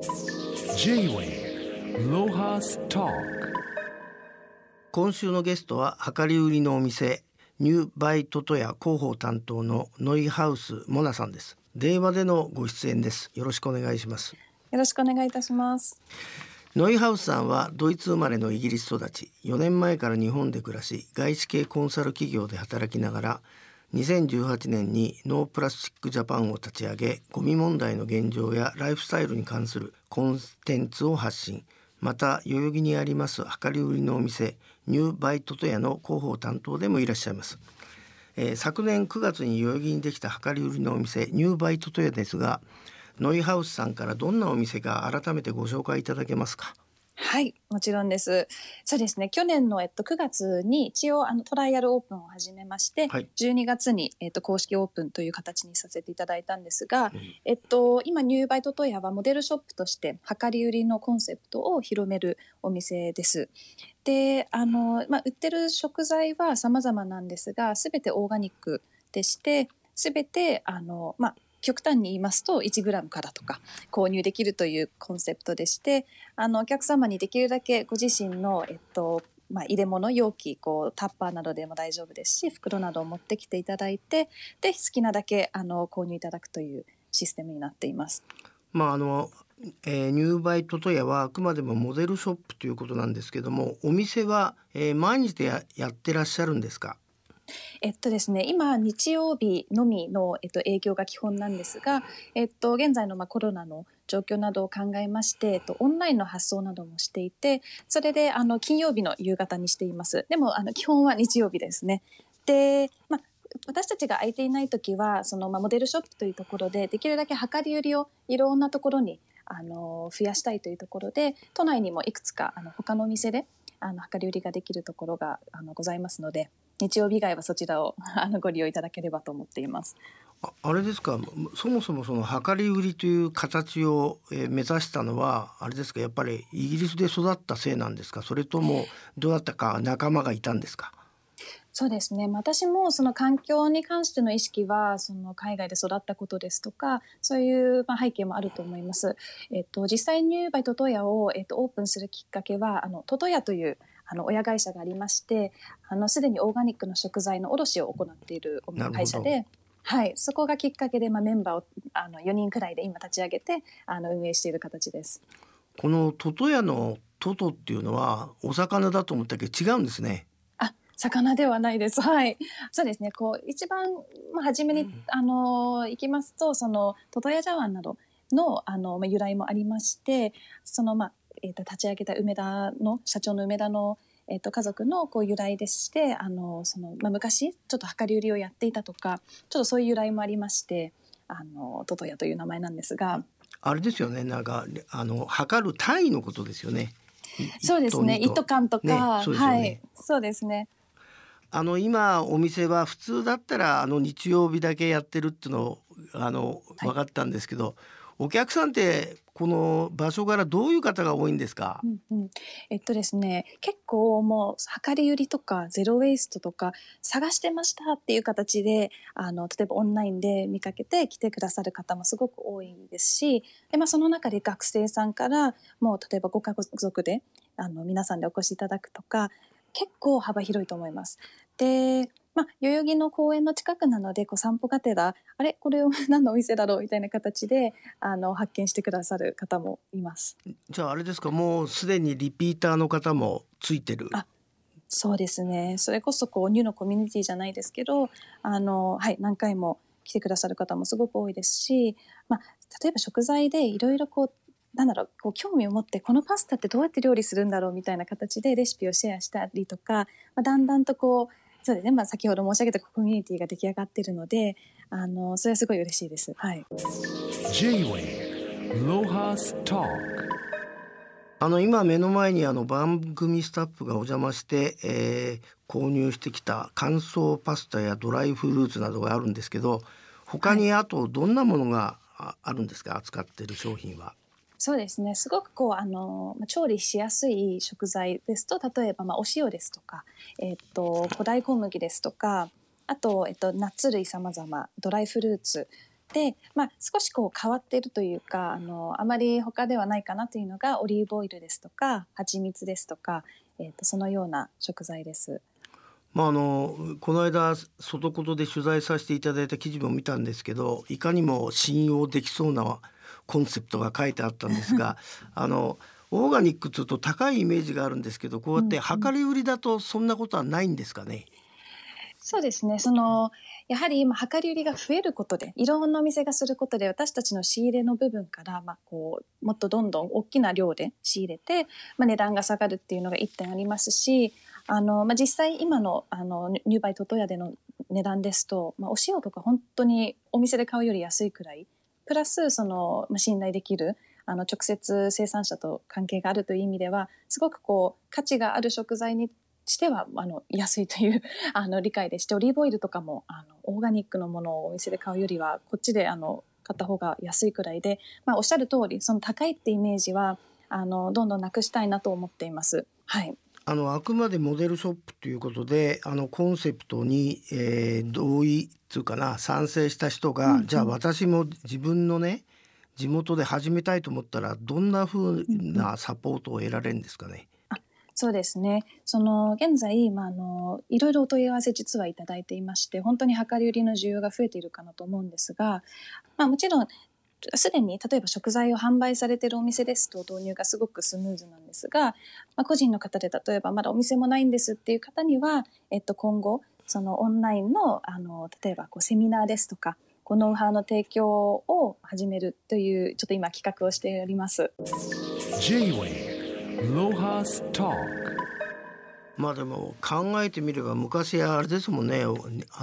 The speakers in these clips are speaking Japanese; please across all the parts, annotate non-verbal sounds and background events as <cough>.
J-Way ロハスタ今週のゲストは量り売りのお店ニューバイトトヤ広報担当のノイハウスモナさんです。電話でのご出演です。よろしくお願いします。よろしくお願いいたします。ノイハウスさんはドイツ生まれのイギリス育ち。4年前から日本で暮らし外資系コンサル企業で働きながら2018年にノープラスチックジャパンを立ち上げゴミ問題の現状やライフスタイルに関するコンテンツを発信。また代々木にあります量り売りのお店ニューバイトトヤの広報担当でもいらっしゃいます、えー、昨年9月に代々木にできた量り売りのお店ニューバイトトヤですがノイハウスさんからどんなお店か改めてご紹介いただけますか。はい、もちろんです。そうですね。去年のえっと9月に一応あのトライアルオープンを始めまして、はい、12月にえっと公式オープンという形にさせていただいたんですが、うん、えっと今ニューバイトトイヤはモデルショップとして量り売りのコンセプトを広めるお店です。で、あのまあ売ってる食材は様々なんですが、すべてオーガニックでして、すべてあのまあ極端に言いますと 1g からとか購入できるというコンセプトでしてあのお客様にできるだけご自身の、えっとまあ、入れ物容器こうタッパーなどでも大丈夫ですし袋などを持ってきていただいてで好きなだけあの購入いただくというシステムになっています。まああのえー、ニューバイトトヤはあくまでもモデルショップということなんですけどもお店は、えー、毎日でややってらっしゃるんですか？えっとですね、今、日曜日のみの、えっと、営業が基本なんですが、えっと、現在の、まあ、コロナの状況などを考えまして、えっと、オンラインの発送などもしていて、それで、あの、金曜日の夕方にしています。でも、あの、基本は日曜日ですね。で、まあ、私たちが空いていない時は、その、まあ、モデルショップというところで、できるだけ量り売りをいろんなところに、あの、増やしたいというところで、都内にもいくつか、あの、他のお店で、あの、量り売りができるところが、あの、ございますので、日曜日以外はそちらを <laughs> あのご利用いただければと思っています。ああれですか？そもそもその量り売りという形を、目指したのはあれですかやっぱりイギリスで育ったせいなんですかそれともどうだったか仲間がいたんですかそうですね私もその環境に関しての意識はその海外で育ったことですとかそういうまあ背景もあると思います。えっと、実際にニューバイトトヤを、えっと、オープンするきっかけはあのトトヤというあの親会社がありましてあのすでにオーガニックの食材の卸を行っている会社で。はい、そこがきっかけで、まあ、メンバーをあの4人くらいで今立ち上げてあの運営している形です。このトトヤのトトっていうのはお魚だと思ったけど違うんですね。あ、魚ではないです。はい。そうですね。こう一番まあ初めに、うん、あの行きますとそのトトヤ茶碗などのあの由来もありまして、そのまあえーと、立ち上げた梅田の社長の梅田の、えーと、家族のこう由来でしてあのその、まあ、昔ちょっと量り売りをやっていたとかちょっとそういう由来もありましてあのトトヤという名前なんですが。あれですよね。なんかあの測る単位のことですよね。そうですね。一斗缶とか、ねね、はい。そうですね。あの今お店は普通だったらあの日曜日だけやってるっていうのあの分かったんですけど、はいお客さんってこの場所からどういう方が多いんですか、うんうん、えっとですね結構もう量り売りとかゼロウェイストとか探してましたっていう形であの例えばオンラインで見かけて来てくださる方もすごく多いですしで、まあ、その中で学生さんからもう例えばご家族であの皆さんでお越しいただくとか結構幅広いと思います。でまあ、代々木の公園の近くなのでこう散歩がてらあれ？これを <laughs> 何のお店だろう？みたいな形であの発見してくださる方もいます。じゃああれですか？もうすでにリピーターの方もついてる。あそうですね。それこそこうニューのコミュニティじゃないですけどあの、はい、何回も来てくださる方もすごく多いですし、まあ、例えば食材でいろいろこうなんだろうこう興味を持ってこのパスタってどうやって料理するんだろう？みたいな形でレシピをシェアしたりとか、まあ、だんだんとこうそうですね、まあ、先ほど申し上げたコミュニティが出来上がっているのであのそれはすごい嬉しいです。はい、あの今目の前にあの番組スタッフがお邪魔して、えー、購入してきた乾燥パスタやドライフルーツなどがあるんですけど他にあとどんなものがあるんですか、扱っている商品は。そうですねすごくこうあの調理しやすい食材ですと例えばまあお塩ですとか、えっと古代小麦ですとかあと、えっと、ナッツ類さまざまドライフルーツで、まあ、少しこう変わってるというかあのあまり他ではないかなというのがオリーブオイルですとか蜂蜜ですとか、えーと、そのような食材です。まあ、あのこの間外ことで取材させていただいた記事も見たんですけどいかにも信用できそうなコンセプトが書いてあったんですが <laughs> あのオーガニックというと高いイメージがあるんですけどこうやって量り売りだとそんなことはないんですかね、うんそうですね。その、やはり今、量り売りが増えることで、いろんなお店がすることで、私たちの仕入れの部分から、まあ、こう、もっとどんどん大きな量で仕入れて、まあ、値段が下がるっていうのが一点ありますし、あの、まあ、実際今の、あの、ニューバイトトヤでの値段ですと、まあ、お塩とか本当にお店で買うより安いくらい、プラス、その、まあ、信頼できる、あの、直接生産者と関係があるという意味では、すごくこう、価値がある食材にしてはあの安いという <laughs> あの理解でしてオリーブオイルとかもあのオーガニックのものをお店で買うよりはこっちであの買った方が安いくらいで、まあ、おっしゃる通りその高いってイメージはあのどんどんなくしたいなと思っています。はいあのあくまでモデルショップということであのコンセプトに、えー、同意っていうかな賛成した人が、うんうん、じゃあ私も自分のね地元で始めたいと思ったらどんなふうなサポートを得られるんですかね？そうですね。その現在、まあ、あのいろいろお問い合わせ実はいただいていまして本当に量り売りの需要が増えているかなと思うんですが、まあ、もちろんすでに例えば食材を販売されているお店ですと導入がすごくスムーズなんですが、まあ、個人の方で例えばまだお店もないんですっていう方には、えっと、今後そのオンラインのあの例えばこうセミナーですとかこノウハウの提供を始めるというちょっと今企画をしております。まあでも考えてみれば昔あれですもんね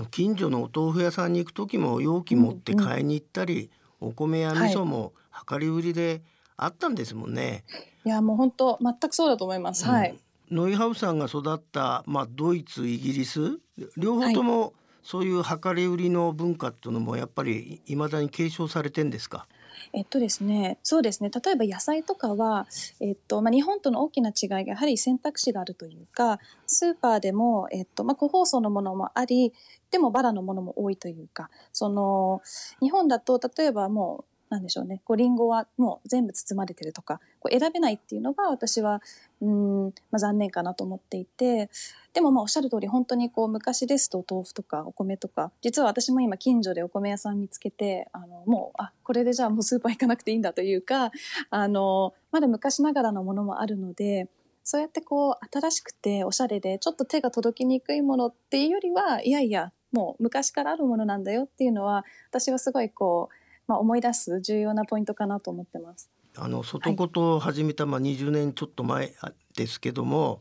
近所のお豆腐屋さんに行く時も容器持って買いに行ったり、うんうん、お米や味噌も量り売りであったんですもんね。いやもう本当全くそうだと思います。うん、はい。ノイハウスさんが育ったまあドイツイギリス両方ともそういう量り売りの文化っていうのもやっぱり未だに継承されてんですか？えっとですね、そうですね。例えば野菜とかは、えっと、まあ、日本との大きな違いがやはり選択肢があるというか、スーパーでも、えっと、まあ、個包装のものもあり、でもバラのものも多いというか、その、日本だと、例えばもう、なんでしょうね、こう、リンゴはもう全部包まれてるとか、こう選べないっていうのが私は、うん、まあ、残念かなと思っていて、でもまあおっしゃる通り本当にこう昔ですと豆腐とかお米とか実は私も今近所でお米屋さん見つけてあのもうあこれでじゃあもうスーパー行かなくていいんだというかあのまだ昔ながらのものもあるのでそうやってこう新しくておしゃれでちょっと手が届きにくいものっていうよりはいやいやもう昔からあるものなんだよっていうのは私はすごいこう、まあ、思い出す重要なポイントかなと思ってます。あの外こと始めた、まあ、20年ちょっと前ですけども、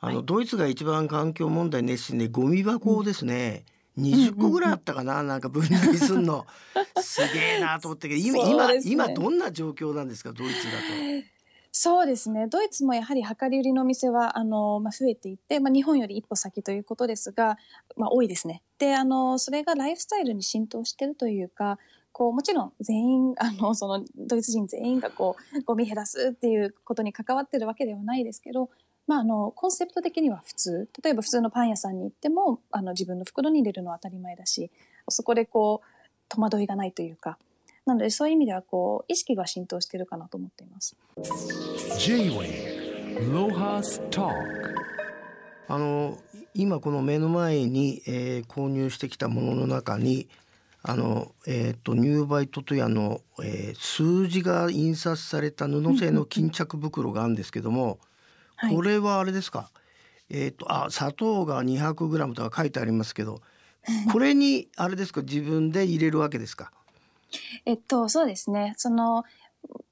あの、はい、ドイツが一番環境問題熱心でゴミ箱をですね、うん、20個ぐらいあったかな、なんか分類すんの。<laughs> すげえなと思ったけど今、今今どんな状況なんですかドイツだと。そうですね。ドイツもやはり量り売りのお店はあの、まあ、増えていて、まあ、日本より一歩先ということですが、まあ、多いですね。であのそれがライフスタイルに浸透してるというかこうもちろん全員 <laughs> あのそのドイツ人全員がこうゴミ減らすっていうことに関わってるわけではないですけどまあ、あのコンセプト的には普通。例えば普通のパン屋さんに行ってもあの自分の袋に入れるのは当たり前だしそこでこう戸惑いがないというか。なのでそういう意味ではこう意識が浸透してるかなと思っています。あの今この目の前に、えー、購入してきたものの中にあの、えーと、ニューバイトというあの、えー、数字が印刷された布製の巾着袋があるんですけども、これはあれですか？えっ、ー、とあ砂糖が 200g とか書いてありますけど、これにあれですか自分で入れるわけですか？えっとそうですね。その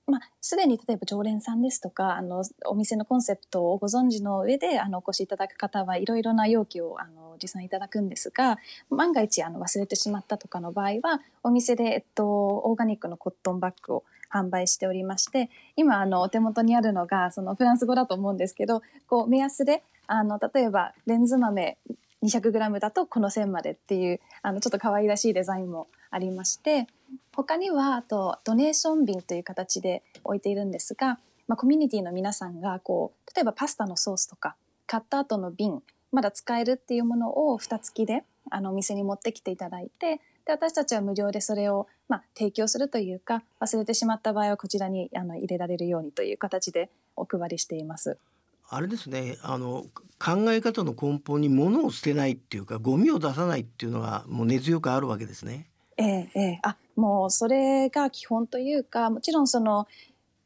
まあ、すでに例えば常連さんですとかあのお店のコンセプトをご存知の上であのお越しいただく方はいろいろな容器をあの持参いただくんですが万が一あの忘れてしまったとかの場合はお店で、えっと、オーガニックのコットンバッグを販売しておりまして今あのお手元にあるのがそのフランス語だと思うんですけどこう目安であの例えばレンズ豆 200g だとこの線までっていうあのちょっと可愛らしいデザインもありまして他にはあとドネーション瓶という形で置いているんですが、まあ、コミュニティの皆さんがこう例えばパスタのソースとか買った後の瓶まだ使えるっていうものを蓋付きであのお店に持ってきていただいてで私たちは無料でそれをまあ、提供するというか忘れてしまった場合はこちらにあの入れられるようにという形でお配りしています。あれですねあの考え方の根本に物を捨てないっていうかゴミを出さないっていうのがもう根強くあるわけですね。ええええ、あもうそれが基本というかもちろんその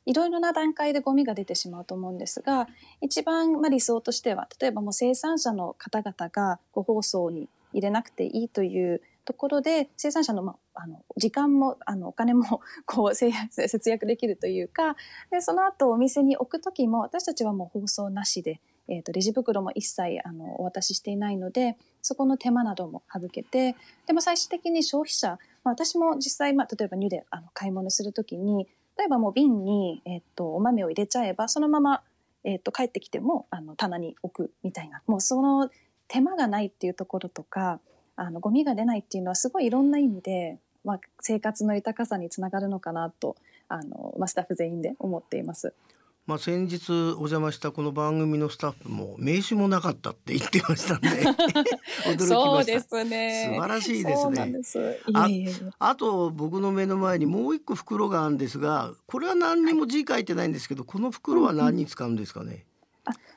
いろいろな段階でゴミが出てしまうと思うんですが一番まあ理想としては例えばもう生産者の方々がご包装に入れなくていいというところで生産者の,、まあ、あの時間もあのお金も <laughs> こう節約できるというかでその後お店に置く時も私たちはもう包装なしで、えーと、レジ袋も一切あのお渡ししていないのでそこの手間なども省けてでも最終的に消費者、まあ、私も実際、まあ、例えばニュであの買い物する時に例えばもう瓶に、えーと、お豆を入れちゃえばそのまま、えーと帰ってきてもあの棚に置くみたいなもうその手間がないっていうところとかあのゴミが出ないっていうのはすごいいろんな意味で、まあ、生活の豊かさにつながるのかなとあの、まあ、スタッフ全員で思っています。まあ、先日お邪魔したこの番組のスタッフも名刺もなかったって言ってましたんで <laughs> 驚きました。そうですね。素晴らしいですね。ああと僕の目の前にもう一個袋があるんですがこれは何にも字書いてないんですけど、この袋は何に使うんですかね、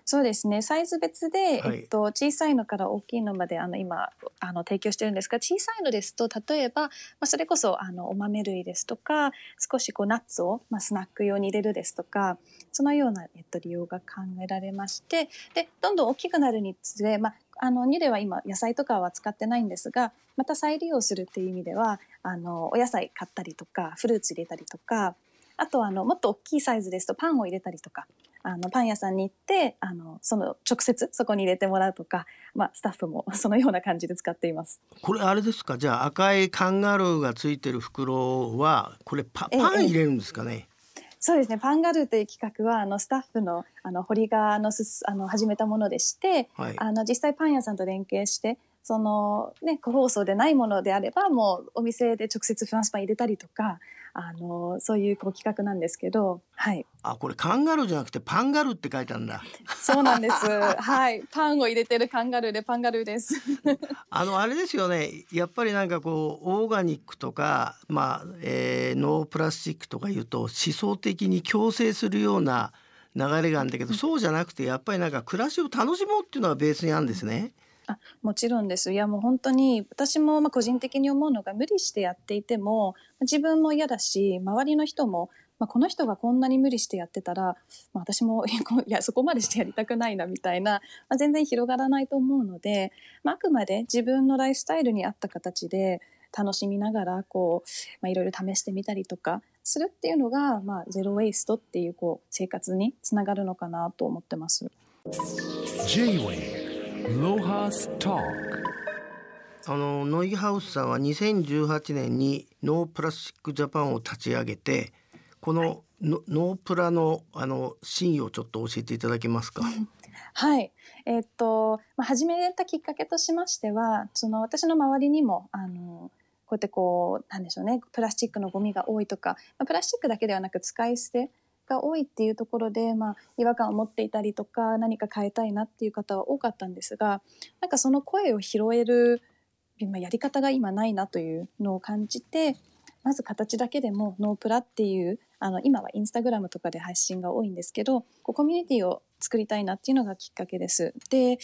そうですね。サイズ別で、はい、えっと、小さいのから大きいのまであの今あの提供してるんですが小さいのですと例えば、まあ、それこそあのお豆類ですとか少しこうナッツを、まあ、スナック用に入れるですとかそのような、えっと、利用が考えられましてでどんどん大きくなるにつれ、まあ、あのニュでは今野菜とかは使ってないんですがまた再利用するっていう意味ではあのお野菜買ったりとかフルーツ入れたりとかあとあのもっと大きいサイズですとパンを入れたりとかあのパン屋さんに行ってあのその直接そこに入れてもらうとか、まあ、スタッフも <laughs> そのような感じで使っています。これあれですか？じゃあ赤いカンガルーがついてる袋はこれパパン入れるんですかね、そうですね。パンガルーという企画は、あの、スタッフの、あの、堀が、の、す、あの、始めたものでして、はい、あの、実際パン屋さんと連携して、その、ね、個包装でないものであれば、もう、お店で直接フランスパン入れたりとか、あのそういうこう企画なんですけど、はい。あ、これカンガルーじゃなくてパンガルーって書いてあるんだ。そうなんです。<laughs> はい。パンを入れてるカンガルーでパンガルーです。<laughs> あのあれですよね。やっぱりなんかこうオーガニックとか、まあ、えー、ノープラスチックとか言うと思想的に強制するような流れがあるんだけど、そうじゃなくてやっぱりなんか暮らしを楽しもうっていうのがベースにあるんですね。あもちろんです。いやもう本当に私もま個人的に思うのが無理してやっていても自分も嫌だし周りの人も、まあ、この人がこんなに無理してやってたら、まあ、私も <laughs> いやそこまでしてやりたくないなみたいな、まあ、全然広がらないと思うので、まあ、くまで自分のライフスタイルに合った形で楽しみながらこう、まあ、いろいろ試してみたりとかするっていうのが、まあ、ゼロ・ウェイストっていうこう生活につながるのかなと思ってます。J-Way あのノイハウスさんは2018年にノープラスチックジャパンを立ち上げてこのノープラのあの真意をちょっと教えていただけますか？<laughs> はい、えー、っと、まあ、始めたきっかけとしましては、その私の周りにも、あの。こうやってこう、なんでしょうね、プラスチックのゴミが多いとか、まあ、プラスチックだけではなく使い捨てが多いっていうところで、まあ、違和感を持っていたりとか何か変えたいなっていう方は多かったんですがなんかその声を拾えるやり方が今ないなというのを感じてまず形だけでもノープラっていうあの今はインスタグラムとかで配信が多いんですけどコミュニティを作りたいなっていうのがきっかけです。で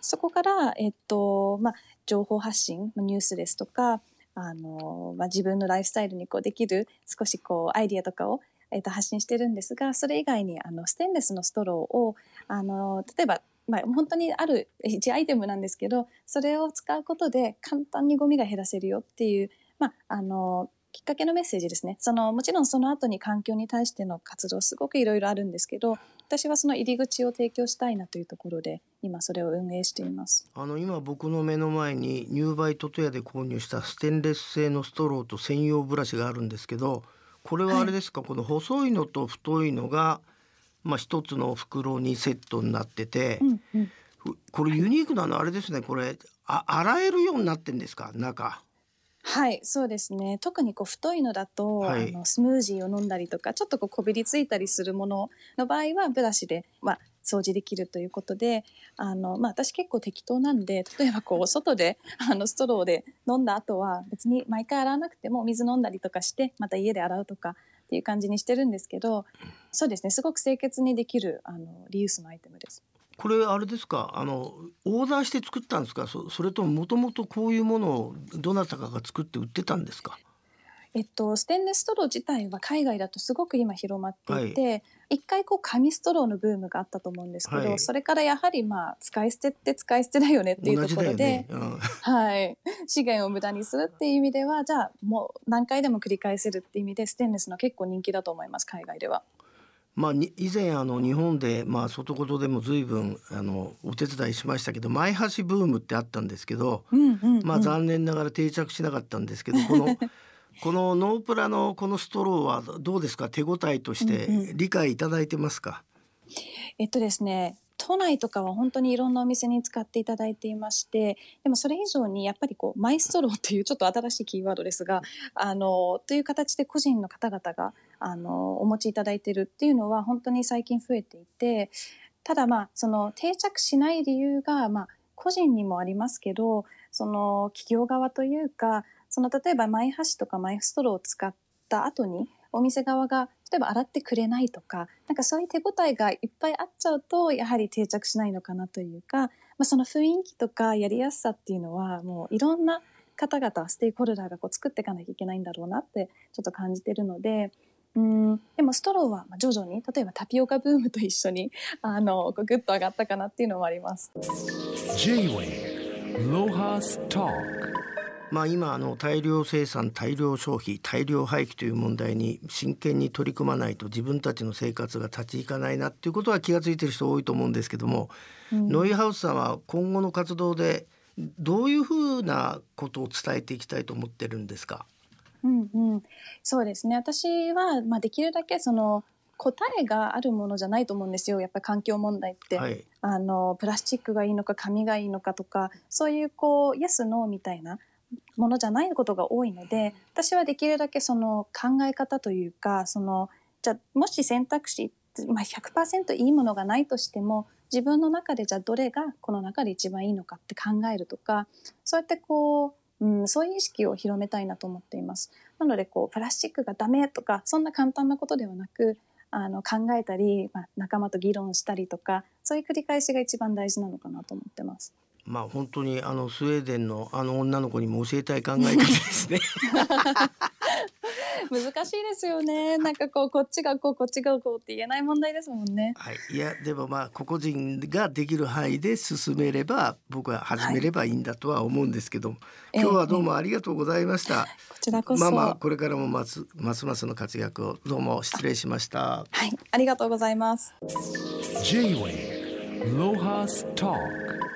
そこから、えっとまあ、情報発信ニュースですとかあの、まあ、自分のライフスタイルにこうできる少しこうアイディアとかをえー、と発信してるんですがそれ以外にあのステンレスのストローをあの例えばまあ、本当にある1アイテムなんですけどそれを使うことで簡単にゴミが減らせるよっていう、まあ、あのきっかけのメッセージですね。そのもちろんその後に環境に対しての活動すごくいろいろあるんですけど私はその入り口を提供したいなというところで今それを運営しています。あの今僕の目の前にニューバイトトヤで購入したステンレス製のストローと専用ブラシがあるんですけどこれはあれですか、はい、この細いのと太いのが、まあ、一つの袋にセットになってて、うんうん、これユニークなのあれですね。これあ洗えるようになってんですか？中。はいそうですね。特にこう太いのだと、はい、あのスムージーを飲んだりとかちょっとこうこびりついたりするものの場合はブラシで、まあ、掃除できるということであの、まあ、私結構適当なんで例えばこう <laughs> 外であのストローで飲んだ後は別に毎回洗わなくても水飲んだりとかしてまた家で洗うとかっていう感じにしてるんですけどそうですねすごく清潔にできるあのリユースのアイテムです。これあれですか？あのオーダーして作ったんですか？そそれとももともとこういうものをどなたかが作って売ってたんですか？えっと、ステンレスストロー自体は海外だとすごく今広まっていて、はい、一回こう紙ストローのブームがあったと思うんですけど、はい、それからやはりまあ使い捨てって使い捨てだよねっていうところで、ね。うん、はい、資源を無駄にするっていう意味ではじゃあもう何回でも繰り返せるっていう意味でステンレスの結構人気だと思います海外では。まあ、以前あの日本で、まあ、外言でも随分あのお手伝いしましたけど前橋ブームってあったんですけど、まあ、残念ながら定着しなかったんですけどこのこのノープラのこのストローはどうですか？手応えとして理解いただいてますか、うんうん、えっとですね都内とかは本当にいろんなお店に使っていただいていましてでもそれ以上にやっぱりこうマイストローというちょっと新しいキーワードですがあのという形で個人の方々があのお持ちいただいているっていうのは本当に最近増えていてただまあその定着しない理由がまあ個人にもありますけどその企業側というかその例えばマイ箸とかマイストローを使った後にお店側が例えば洗ってくれないとかなんかそういう手応えがいっぱいあっちゃうとやはり定着しないのかなというか、まあ、その雰囲気とかやりやすさっていうのはもういろんな方々ステークホルダーがこう作っていかなきゃいけないんだろうなってちょっと感じてるので。うんでもストローは徐々に例えばタピオカブームと一緒にあのグッと上がったかなっていうのもあります。J-Way ロハスタまあ、今あの大量生産大量消費大量廃棄という問題に真剣に取り組まないと自分たちの生活が立ち行かないなっていうことは気が付いてる人多いと思うんですけども、うん、ノイハウスさんは今後の活動でどういうふうなことを伝えていきたいと思ってるんですか？うんうん、そうですね。私は、まあ、できるだけその答えがあるものじゃないと思うんですよ。やっぱり環境問題って、はい、あのプラスチックがいいのか紙がいいのかとかそういうこうイエスノーみたいなものじゃないことが多いので私はできるだけその考え方というかそのじゃもし選択肢、まあ、100%いいものがないとしても自分の中でじゃあどれがこの中で一番いいのかって考えるとかそうやってこう、うん、そういう意識を広めたいなと思っています。なのでこうプラスチックがダメとかそんな簡単なことではなくあの考えたり、まあ、仲間と議論したりとかそういう繰り返しが一番大事なのかなと思ってます。まあ本当にあのスウェーデンのあの女の子にも教えたい考え方ですね。<laughs> 難しいですよね。なんかこうこっちがこうこっちがこうって言えない問題ですもんね。はい。いやでもまあ個々人ができる範囲で進めれば僕は始めればいいんだとは思うんですけど、はい、今日はどうもありがとうございました。えー、こちらこそ。まあまあこれからもますますますの活躍をどうも失礼しました。はい。ありがとうございます。J-Way ロハス Talk